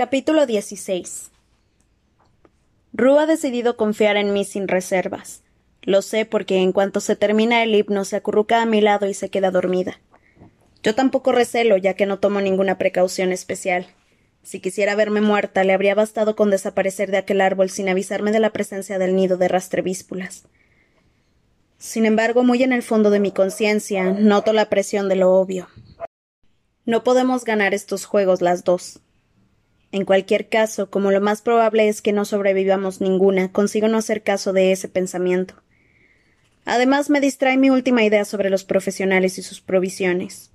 Capítulo 16 Ru ha decidido confiar en mí sin reservas. Lo sé porque en cuanto se termina el himno se acurruca a mi lado y se queda dormida. Yo tampoco recelo, ya que no tomo ninguna precaución especial. Si quisiera verme muerta, le habría bastado con desaparecer de aquel árbol sin avisarme de la presencia del nido de rastrevíspulas. Sin embargo, muy en el fondo de mi conciencia, noto la presión de lo obvio. No podemos ganar estos juegos las dos. En cualquier caso, como lo más probable es que no sobrevivamos ninguna, consigo no hacer caso de ese pensamiento. Además, me distrae mi última idea sobre los profesionales y sus provisiones.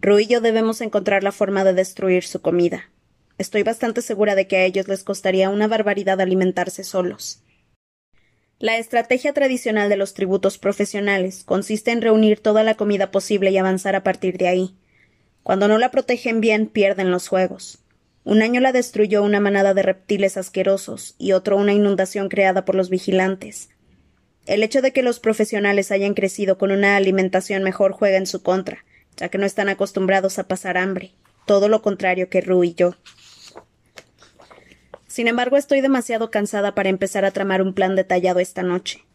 Ru y yo debemos encontrar la forma de destruir su comida. Estoy bastante segura de que a ellos les costaría una barbaridad alimentarse solos. La estrategia tradicional de los tributos profesionales consiste en reunir toda la comida posible y avanzar a partir de ahí. Cuando no la protegen bien, pierden los juegos. Un año la destruyó una manada de reptiles asquerosos y otro una inundación creada por los vigilantes. El hecho de que los profesionales hayan crecido con una alimentación mejor juega en su contra, ya que no están acostumbrados a pasar hambre, todo lo contrario que Ru y yo. Sin embargo, estoy demasiado cansada para empezar a tramar un plan detallado esta noche.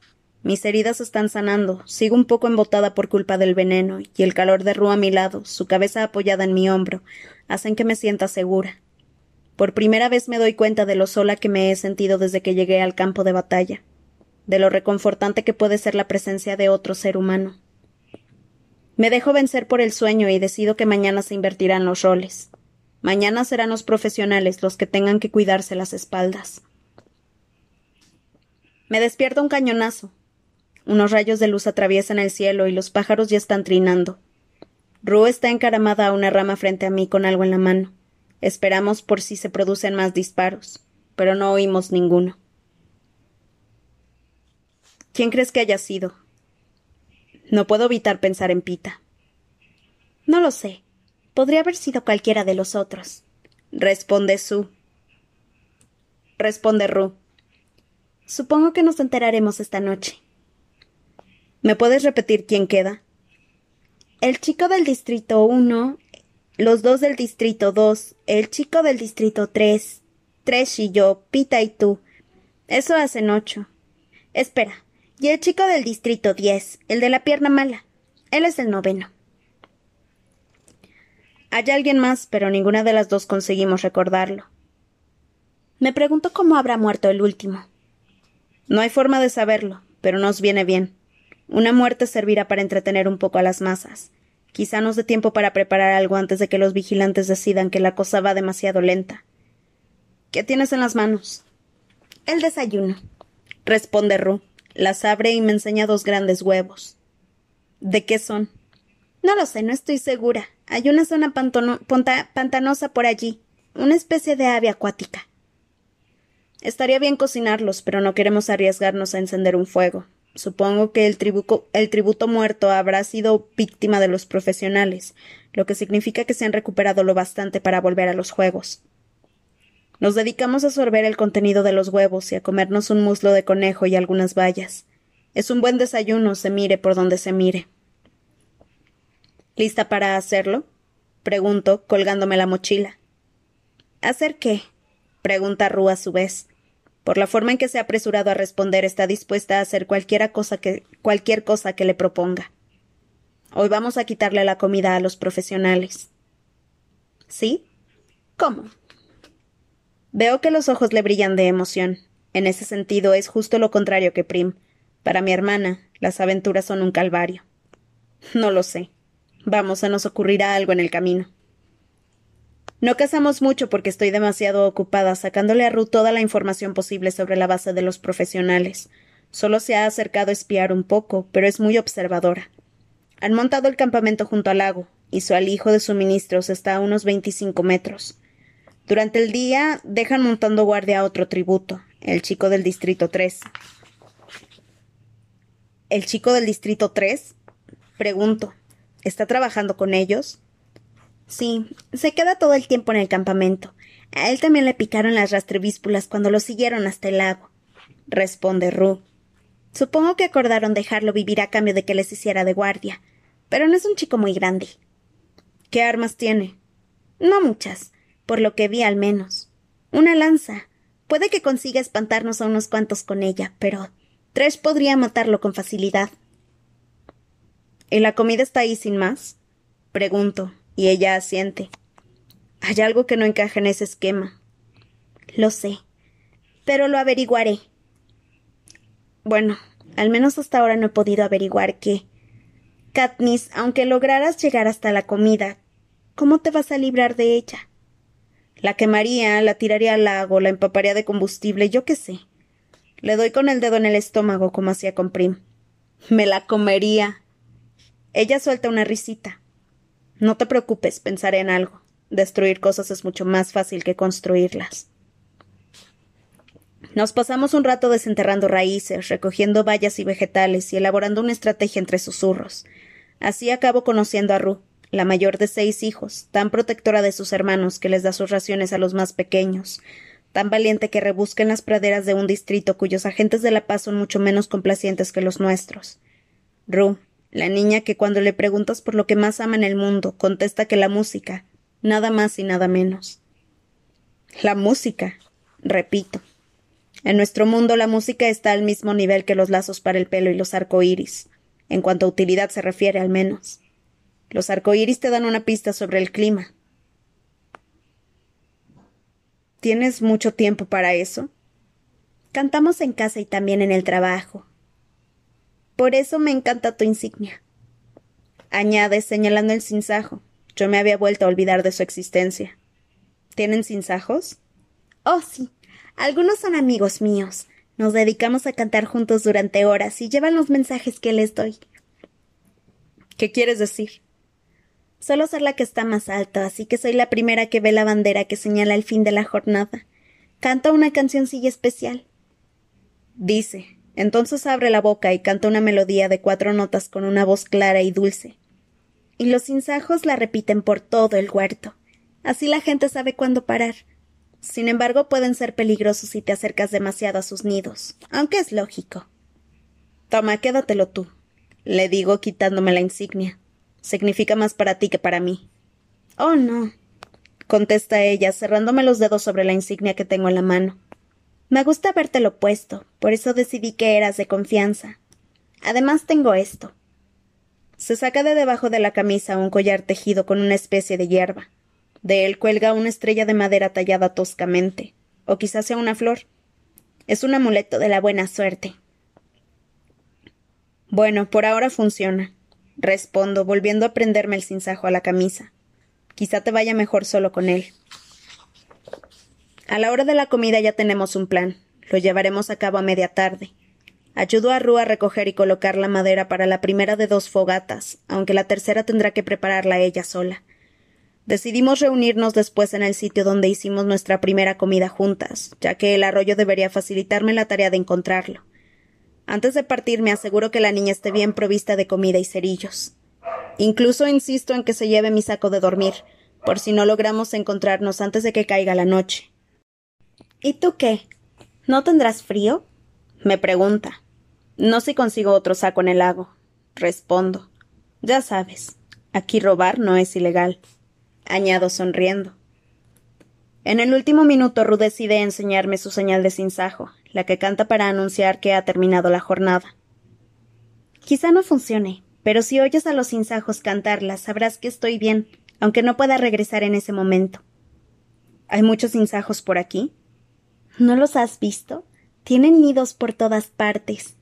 Mis heridas están sanando, sigo un poco embotada por culpa del veneno, y el calor de Ru a mi lado, su cabeza apoyada en mi hombro, hacen que me sienta segura. Por primera vez me doy cuenta de lo sola que me he sentido desde que llegué al campo de batalla, de lo reconfortante que puede ser la presencia de otro ser humano. Me dejo vencer por el sueño y decido que mañana se invertirán los roles. Mañana serán los profesionales los que tengan que cuidarse las espaldas. Me despierta un cañonazo. Unos rayos de luz atraviesan el cielo y los pájaros ya están trinando. Ru está encaramada a una rama frente a mí con algo en la mano. Esperamos por si se producen más disparos, pero no oímos ninguno. ¿Quién crees que haya sido? No puedo evitar pensar en Pita. No lo sé. Podría haber sido cualquiera de los otros. Responde Su. Responde Ru. Supongo que nos enteraremos esta noche. ¿Me puedes repetir quién queda? El chico del distrito 1, los dos del distrito dos, el chico del distrito tres, tres y yo, Pita y tú. Eso hacen ocho. Espera, y el chico del distrito diez, el de la pierna mala. Él es el noveno. Hay alguien más, pero ninguna de las dos conseguimos recordarlo. Me pregunto cómo habrá muerto el último. No hay forma de saberlo, pero nos viene bien. Una muerte servirá para entretener un poco a las masas. Quizá nos dé tiempo para preparar algo antes de que los vigilantes decidan que la cosa va demasiado lenta. ¿Qué tienes en las manos? El desayuno. Responde Ru. Las abre y me enseña dos grandes huevos. ¿De qué son? No lo sé, no estoy segura. Hay una zona pantanosa por allí. Una especie de ave acuática. Estaría bien cocinarlos, pero no queremos arriesgarnos a encender un fuego. Supongo que el, tributo muerto habrá sido víctima de los profesionales, lo que significa que se han recuperado lo bastante para volver a los juegos. Nos dedicamos a sorber el contenido de los huevos y a comernos un muslo de conejo y algunas bayas. Es un buen desayuno, se mire por donde se mire. ¿Lista para hacerlo? pregunto, colgándome la mochila. ¿Hacer qué? pregunta Rú a su vez. Por la forma en que se ha apresurado a responder, está dispuesta a hacer cosa que, cualquier cosa que le proponga. Hoy vamos a quitarle la comida a los profesionales. ¿Sí? ¿Cómo? Veo que los ojos le brillan de emoción. En ese sentido es justo lo contrario que Prim. Para mi hermana, las aventuras son un calvario. No lo sé. Vamos, se nos ocurrirá algo en el camino. No cazamos mucho porque estoy demasiado ocupada sacándole a Ruth toda la información posible sobre la base de los profesionales. Solo se ha acercado a espiar un poco, pero es muy observadora. Han montado el campamento junto al lago, y su alijo de suministros está a unos veinticinco metros. Durante el día dejan montando guardia a otro tributo, el chico del distrito tres. ¿El chico del distrito tres? Pregunto. ¿Está trabajando con ellos? Sí, se queda todo el tiempo en el campamento. A él también le picaron las rastrevíspulas cuando lo siguieron hasta el lago. Responde Ru. Supongo que acordaron dejarlo vivir a cambio de que les hiciera de guardia. Pero no es un chico muy grande. ¿Qué armas tiene? No muchas, por lo que vi al menos. Una lanza. Puede que consiga espantarnos a unos cuantos con ella, pero Tresh podría matarlo con facilidad. ¿Y la comida está ahí sin más? Pregunto, y ella asiente. Hay algo que no encaja en ese esquema. Lo sé, pero lo averiguaré. Bueno, al menos hasta ahora no he podido averiguar qué. Katniss, aunque lograras llegar hasta la comida, ¿cómo te vas a librar de ella? La quemaría, la tiraría al lago, la empaparía de combustible, yo qué sé. Le doy con el dedo en el estómago, como hacía con Prim. Me la comería. Ella suelta una risita. No te preocupes, pensaré en algo. Destruir cosas es mucho más fácil que construirlas. Nos pasamos un rato desenterrando raíces, recogiendo bayas y vegetales y elaborando una estrategia entre susurros. Así acabo conociendo a Ru, la mayor de seis hijos, tan protectora de sus hermanos que les da sus raciones a los más pequeños, tan valiente que rebusca en las praderas de un distrito cuyos agentes de la paz son mucho menos complacientes que los nuestros. Ru, la niña que cuando le preguntas por lo que más ama en el mundo, contesta que la música, nada más y nada menos. La música, repito. En nuestro mundo la música está al mismo nivel que los lazos para el pelo y los arcoíris, en cuanto a utilidad se refiere al menos. Los arcoíris te dan una pista sobre el clima. ¿Tienes mucho tiempo para eso? Cantamos en casa y también en el trabajo. Por eso me encanta tu insignia. Añade señalando el sinsajo. Yo me había vuelto a olvidar de su existencia. ¿Tienen sinsajos? Oh, sí. Algunos son amigos míos. Nos dedicamos a cantar juntos durante horas y llevan los mensajes que les doy. ¿Qué quieres decir? Solo ser la que está más alto, así que soy la primera que ve la bandera que señala el fin de la jornada. Canta una cancioncilla especial. Dice. Entonces abre la boca y canta una melodía de cuatro notas con una voz clara y dulce. Y los sinsajos la repiten por todo el huerto. Así la gente sabe cuándo parar. Sin embargo, pueden ser peligrosos si te acercas demasiado a sus nidos, aunque es lógico. Toma, quédatelo tú, le digo quitándome la insignia. Significa más para ti que para mí. Oh, no, contesta ella, cerrándome los dedos sobre la insignia que tengo en la mano. Me gusta habértelo puesto, por eso decidí que eras de confianza. Además tengo esto. Se saca de debajo de la camisa un collar tejido con una especie de hierba. De él cuelga una estrella de madera tallada toscamente, o quizás sea una flor. Es un amuleto de la buena suerte. Bueno, por ahora funciona. Respondo, volviendo a prenderme el cinzajo a la camisa. Quizá te vaya mejor solo con él. A la hora de la comida ya tenemos un plan. Lo llevaremos a cabo a media tarde. Ayudo a Rú a recoger y colocar la madera para la primera de dos fogatas, aunque la tercera tendrá que prepararla ella sola. Decidimos reunirnos después en el sitio donde hicimos nuestra primera comida juntas, ya que el arroyo debería facilitarme la tarea de encontrarlo. Antes de partir me aseguro que la niña esté bien provista de comida y cerillos. Incluso insisto en que se lleve mi saco de dormir, por si no logramos encontrarnos antes de que caiga la noche. ¿Y tú qué? ¿No tendrás frío? me pregunta. No si consigo otro saco en el lago. Respondo. Ya sabes, aquí robar no es ilegal. Añado sonriendo. En el último minuto Ru decide enseñarme su señal de sinsajo, la que canta para anunciar que ha terminado la jornada. Quizá no funcione, pero si oyes a los sinsajos cantarla, sabrás que estoy bien, aunque no pueda regresar en ese momento. ¿Hay muchos sinsajos por aquí? ¿No los has visto? Tienen nidos por todas partes.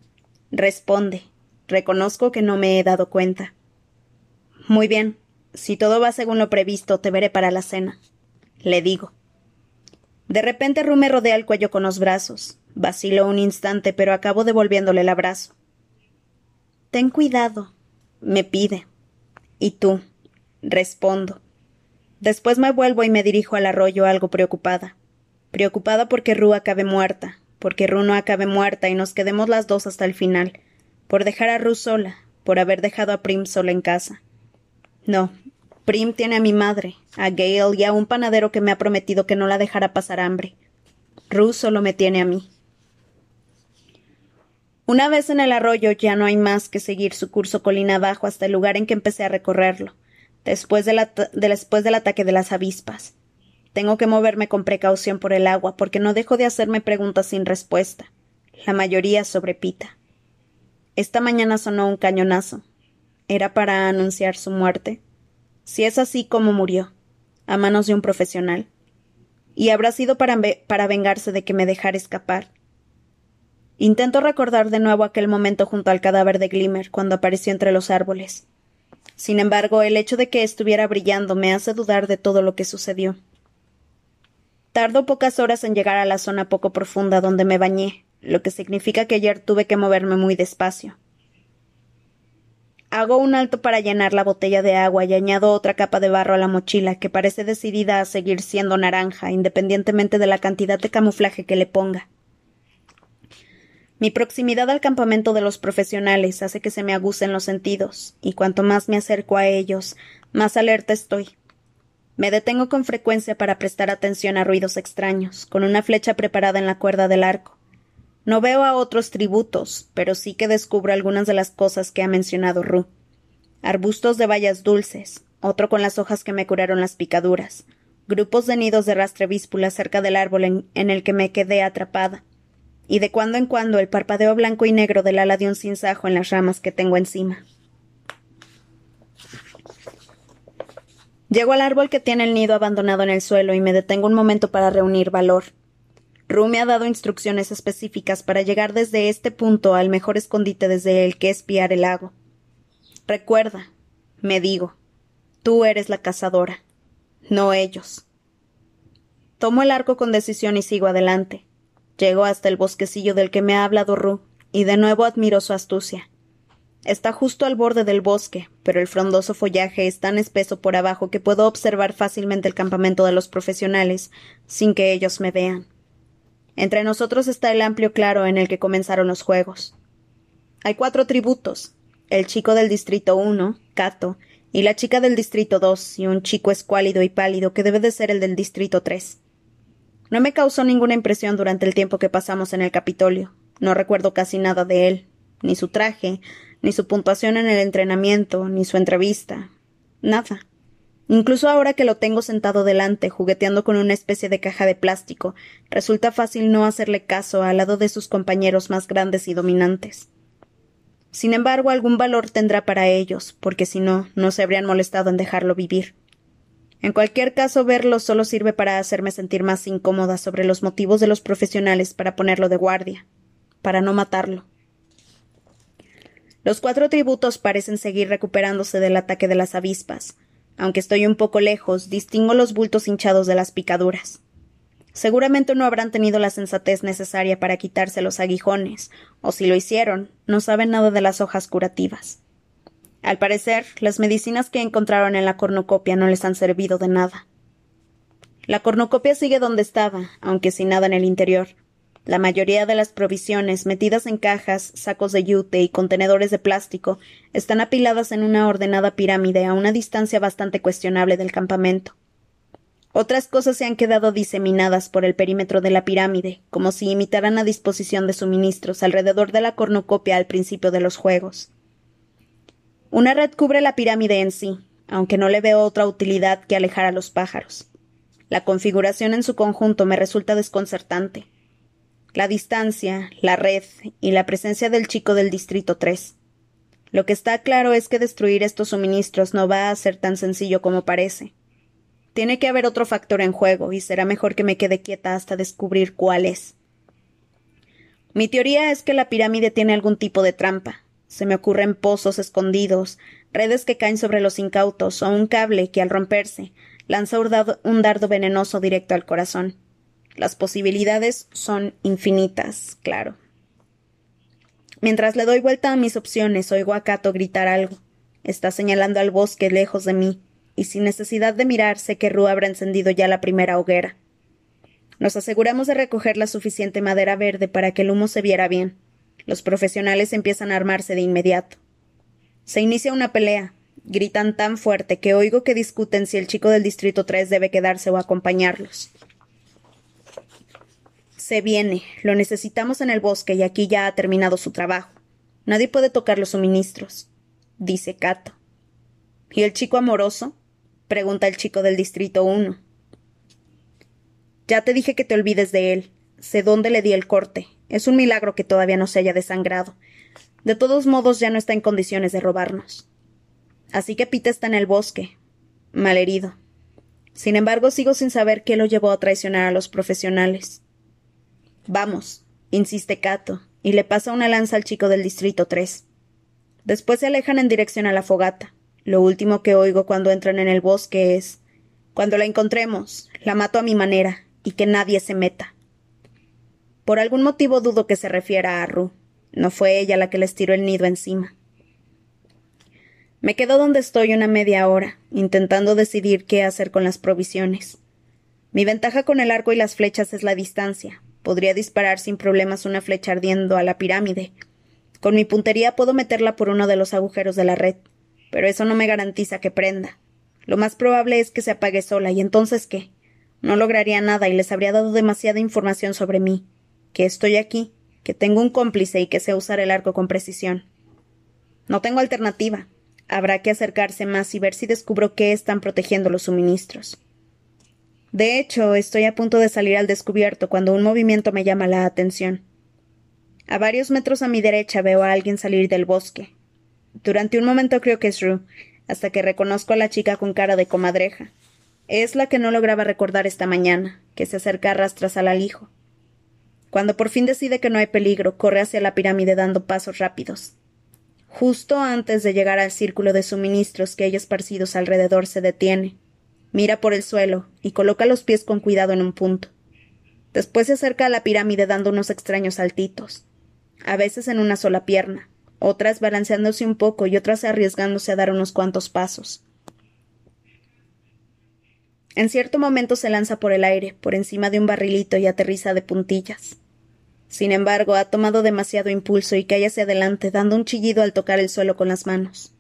Responde. Reconozco que no me he dado cuenta. Muy bien. Si todo va según lo previsto, te veré para la cena. Le digo. De repente Ru me rodea el cuello con los brazos. Vacilo un instante, pero acabo devolviéndole el abrazo. Ten cuidado, me pide. ¿Y tú? Respondo. Después me vuelvo y me dirijo al arroyo algo preocupada. Preocupada porque Ru acabe muerta, porque Ru no acabe muerta y nos quedemos las dos hasta el final, por dejar a Ru sola, por haber dejado a Prim sola en casa. No, Prim tiene a mi madre, a Gale y a un panadero que me ha prometido que no la dejará pasar hambre. Ru solo me tiene a mí. Una vez en el arroyo ya no hay más que seguir su curso colina abajo hasta el lugar en que empecé a recorrerlo, después, después del ataque de las avispas. Tengo que moverme con precaución por el agua, porque no dejo de hacerme preguntas sin respuesta, la mayoría sobre Pita. Esta mañana sonó un cañonazo. ¿Era para anunciar su muerte? Si es así, ¿cómo murió? A manos de un profesional. Y habrá sido para, para vengarse de que me dejara escapar. Intento recordar de nuevo aquel momento junto al cadáver de Glimmer cuando apareció entre los árboles. Sin embargo, el hecho de que estuviera brillando me hace dudar de todo lo que sucedió. Tardo pocas horas en llegar a la zona poco profunda donde me bañé, lo que significa que ayer tuve que moverme muy despacio. Hago un alto para llenar la botella de agua y añado otra capa de barro a la mochila, que parece decidida a seguir siendo naranja, independientemente de la cantidad de camuflaje que le ponga. Mi proximidad al campamento de los profesionales hace que se me agucen los sentidos, y cuanto más me acerco a ellos, más alerta estoy. Me detengo con frecuencia para prestar atención a ruidos extraños, con una flecha preparada en la cuerda del arco. No veo a otros tributos, pero sí que descubro algunas de las cosas que ha mencionado Ru. Arbustos de bayas dulces, otro con las hojas que me curaron las picaduras, grupos de nidos de rastrevíspula cerca del árbol en, en, el que me quedé atrapada, y de cuando en cuando el parpadeo blanco y negro del ala de un cinzajo en las ramas que tengo encima. Llego al árbol que tiene el nido abandonado en el suelo y me detengo un momento para reunir valor. Ru me ha dado instrucciones específicas para llegar desde este punto al mejor escondite desde el que espiar el lago. Recuerda, me digo, tú eres la cazadora, no ellos. Tomo el arco con decisión y sigo adelante. Llego hasta el bosquecillo del que me ha hablado Ru, y de nuevo admiro su astucia. Está justo al borde del bosque, pero el frondoso follaje es tan espeso por abajo que puedo observar fácilmente el campamento de los profesionales, sin que ellos me vean. Entre nosotros está el amplio claro en el que comenzaron los juegos. Hay cuatro tributos, el chico del distrito uno, Cato, y la chica del distrito dos, y un chico escuálido y pálido que debe de ser el del distrito tres. No me causó ninguna impresión durante el tiempo que pasamos en el Capitolio. No recuerdo casi nada de él, ni su traje, ni su puntuación en el entrenamiento, ni su entrevista. Nada. Incluso ahora que lo tengo sentado delante, jugueteando con una especie de caja de plástico, resulta fácil no hacerle caso al lado de sus compañeros más grandes y dominantes. Sin embargo, algún valor tendrá para ellos, porque si no, no se habrían molestado en dejarlo vivir. En cualquier caso, verlo solo sirve para hacerme sentir más incómoda sobre los motivos de los profesionales para ponerlo de guardia, para no matarlo. Los cuatro tributos parecen seguir recuperándose del ataque de las avispas. Aunque estoy un poco lejos, distingo los bultos hinchados de las picaduras. Seguramente no habrán tenido la sensatez necesaria para quitarse los aguijones, o si lo hicieron, no saben nada de las hojas curativas. Al parecer, las medicinas que encontraron en la cornucopia no les han servido de nada. La cornucopia sigue donde estaba, aunque sin nada en el interior, la mayoría de las provisiones, metidas en cajas, sacos de yute y contenedores de plástico, están apiladas en una ordenada pirámide a una distancia bastante cuestionable del campamento. Otras cosas se han quedado diseminadas por el perímetro de la pirámide, como si imitaran la disposición de suministros alrededor de la cornucopia al principio de los juegos. Una red cubre la pirámide en sí, aunque no le veo otra utilidad que alejar a los pájaros. La configuración en su conjunto me resulta desconcertante la distancia, la red y la presencia del chico del Distrito 3. Lo que está claro es que destruir estos suministros no va a ser tan sencillo como parece. Tiene que haber otro factor en juego y será mejor que me quede quieta hasta descubrir cuál es. Mi teoría es que la pirámide tiene algún tipo de trampa. Se me ocurren pozos escondidos, redes que caen sobre los incautos o un cable que al romperse lanza un dardo venenoso directo al corazón. Las posibilidades son infinitas, claro. Mientras le doy vuelta a mis opciones, oigo a Cato gritar algo. Está señalando al bosque lejos de mí, y sin necesidad de mirar sé que Rue habrá encendido ya la primera hoguera. Nos aseguramos de recoger la suficiente madera verde para que el humo se viera bien. Los profesionales empiezan a armarse de inmediato. Se inicia una pelea. Gritan tan fuerte que oigo que discuten si el chico del Distrito 3 debe quedarse o acompañarlos. Se viene. Lo necesitamos en el bosque y aquí ya ha terminado su trabajo. Nadie puede tocar los suministros, dice Cato. ¿Y el chico amoroso? pregunta el chico del distrito uno. Ya te dije que te olvides de él. Sé dónde le di el corte. Es un milagro que todavía no se haya desangrado. De todos modos, ya no está en condiciones de robarnos. Así que Pete está en el bosque, malherido. Sin embargo, sigo sin saber qué lo llevó a traicionar a los profesionales. Vamos, insiste Cato, y le pasa una lanza al chico del Distrito 3. Después se alejan en dirección a la fogata. Lo último que oigo cuando entran en el bosque es Cuando la encontremos, la mato a mi manera, y que nadie se meta. Por algún motivo dudo que se refiera a Ru. No fue ella la que les tiró el nido encima. Me quedo donde estoy una media hora, intentando decidir qué hacer con las provisiones. Mi ventaja con el arco y las flechas es la distancia. Podría disparar sin problemas una flecha ardiendo a la pirámide. Con mi puntería puedo meterla por uno de los agujeros de la red, pero eso no me garantiza que prenda. Lo más probable es que se apague sola, y entonces qué? No lograría nada y les habría dado demasiada información sobre mí, que estoy aquí, que tengo un cómplice y que sé usar el arco con precisión. No tengo alternativa. Habrá que acercarse más y ver si descubro qué están protegiendo los suministros. De hecho, estoy a punto de salir al descubierto cuando un movimiento me llama la atención. A varios metros a mi derecha veo a alguien salir del bosque. Durante un momento creo que es Rue, hasta que reconozco a la chica con cara de comadreja. Es la que no lograba recordar esta mañana, que se acerca a rastras al alijo. Cuando por fin decide que no hay peligro, corre hacia la pirámide dando pasos rápidos. Justo antes de llegar al círculo de suministros que hay esparcidos alrededor se detiene, mira por el suelo y coloca los pies con cuidado en un punto. Después se acerca a la pirámide dando unos extraños saltitos, a veces en una sola pierna, otras balanceándose un poco y otras arriesgándose a dar unos cuantos pasos. En cierto momento se lanza por el aire, por encima de un barrilito y aterriza de puntillas. Sin embargo, ha tomado demasiado impulso y cae hacia adelante, dando un chillido al tocar el suelo con las manos.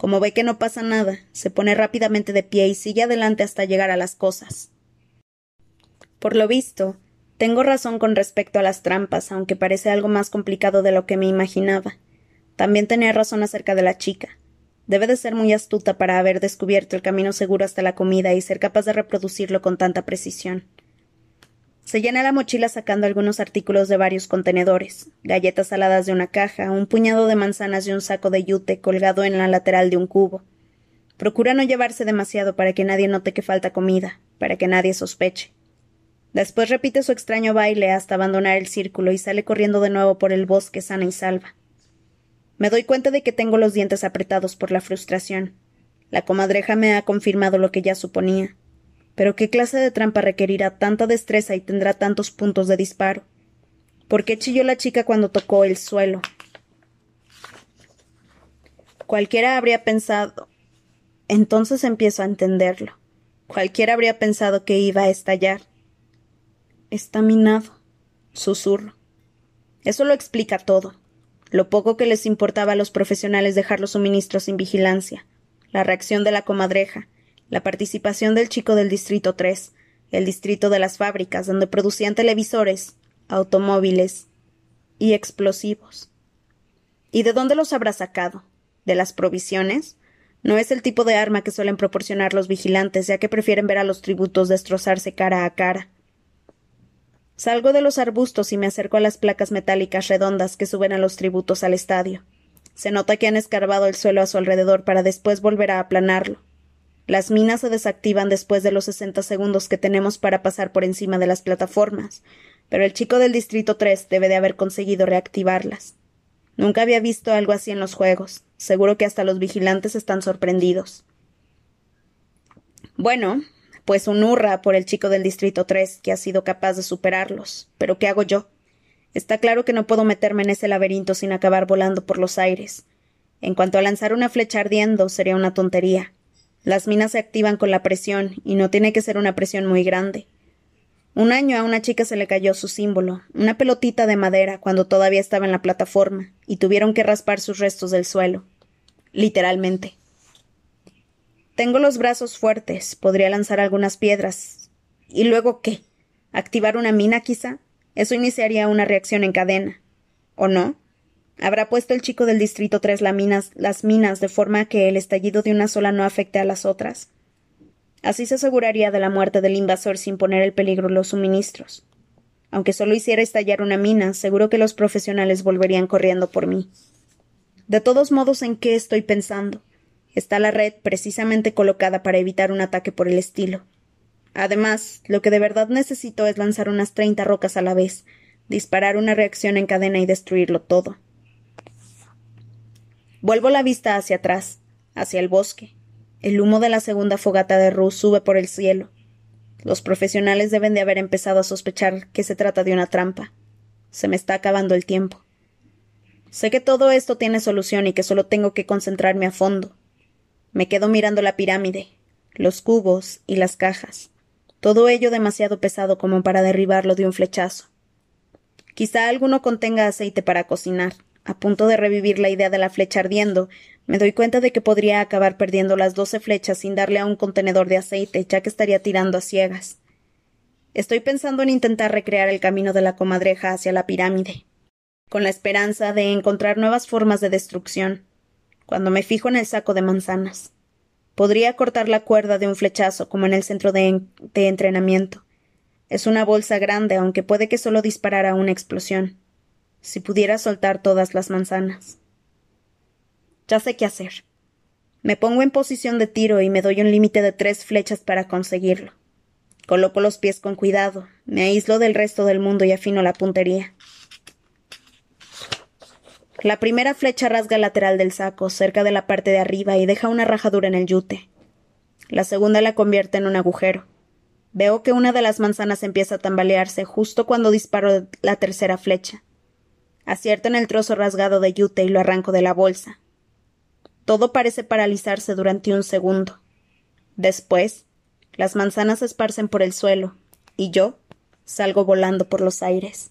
Como ve que no pasa nada, se pone rápidamente de pie y sigue adelante hasta llegar a las cosas. Por lo visto, tengo razón con respecto a las trampas, aunque parece algo más complicado de lo que me imaginaba. También tenía razón acerca de la chica. Debe de ser muy astuta para haber descubierto el camino seguro hasta la comida y ser capaz de reproducirlo con tanta precisión. Se llena la mochila sacando algunos artículos de varios contenedores, galletas saladas de una caja, un puñado de manzanas y un saco de yute colgado en la lateral de un cubo. Procura no llevarse demasiado para que nadie note que falta comida, para que nadie sospeche. Después repite su extraño baile hasta abandonar el círculo y sale corriendo de nuevo por el bosque sana y salva. Me doy cuenta de que tengo los dientes apretados por la frustración. La comadreja me ha confirmado lo que ya suponía. Pero ¿qué clase de trampa requerirá tanta destreza y tendrá tantos puntos de disparo? ¿Por qué chilló la chica cuando tocó el suelo? Cualquiera habría pensado. Entonces empiezo a entenderlo. Cualquiera habría pensado que iba a estallar. Está minado. Susurro. Eso lo explica todo. Lo poco que les importaba a los profesionales dejar los suministros sin vigilancia, la reacción de la comadreja, la participación del chico del Distrito 3, el distrito de las fábricas, donde producían televisores, automóviles y explosivos. ¿Y de dónde los habrá sacado? ¿De las provisiones? No es el tipo de arma que suelen proporcionar los vigilantes, ya que prefieren ver a los tributos destrozarse cara a cara. Salgo de los arbustos y me acerco a las placas metálicas redondas que suben a los tributos al estadio. Se nota que han escarbado el suelo a su alrededor para después volver a aplanarlo. Las minas se desactivan después de los sesenta segundos que tenemos para pasar por encima de las plataformas, pero el chico del Distrito 3 debe de haber conseguido reactivarlas. Nunca había visto algo así en los juegos. Seguro que hasta los vigilantes están sorprendidos. Bueno, pues un hurra por el chico del Distrito 3 que ha sido capaz de superarlos. Pero ¿qué hago yo? Está claro que no puedo meterme en ese laberinto sin acabar volando por los aires. En cuanto a lanzar una flecha ardiendo, sería una tontería. Las minas se activan con la presión, y no tiene que ser una presión muy grande. Un año a una chica se le cayó su símbolo, una pelotita de madera, cuando todavía estaba en la plataforma, y tuvieron que raspar sus restos del suelo. Literalmente. Tengo los brazos fuertes, podría lanzar algunas piedras. ¿Y luego qué? ¿Activar una mina, quizá? Eso iniciaría una reacción en cadena. ¿O no? ¿Habrá puesto el chico del Distrito 3 las minas de forma que el estallido de una sola no afecte a las otras? Así se aseguraría de la muerte del invasor sin poner en peligro los suministros. Aunque solo hiciera estallar una mina, seguro que los profesionales volverían corriendo por mí. De todos modos, ¿en qué estoy pensando? Está la red precisamente colocada para evitar un ataque por el estilo. Además, lo que de verdad necesito es lanzar unas treinta rocas a la vez, disparar una reacción en cadena y destruirlo todo. Vuelvo la vista hacia atrás, hacia el bosque. El humo de la segunda fogata de Rue sube por el cielo. Los profesionales deben de haber empezado a sospechar que se trata de una trampa. Se me está acabando el tiempo. Sé que todo esto tiene solución y que solo tengo que concentrarme a fondo. Me quedo mirando la pirámide, los cubos y las cajas. Todo ello demasiado pesado como para derribarlo de un flechazo. Quizá alguno contenga aceite para cocinar. A punto de revivir la idea de la flecha ardiendo, me doy cuenta de que podría acabar perdiendo las doce flechas sin darle a un contenedor de aceite, ya que estaría tirando a ciegas. Estoy pensando en intentar recrear el camino de la comadreja hacia la pirámide, con la esperanza de encontrar nuevas formas de destrucción. Cuando me fijo en el saco de manzanas, podría cortar la cuerda de un flechazo como en el centro de, entrenamiento. Es una bolsa grande, aunque puede que solo disparara una explosión si pudiera soltar todas las manzanas. Ya sé qué hacer. Me pongo en posición de tiro y me doy un límite de tres flechas para conseguirlo. Coloco los pies con cuidado, me aíslo del resto del mundo y afino la puntería. La primera flecha rasga el lateral del saco, cerca de la parte de arriba, y deja una rajadura en el yute. La segunda la convierte en un agujero. Veo que una de las manzanas empieza a tambalearse justo cuando disparo la tercera flecha. Acierto en el trozo rasgado de yute y lo arranco de la bolsa. Todo parece paralizarse durante un segundo. Después, las manzanas se esparcen por el suelo, y yo salgo volando por los aires.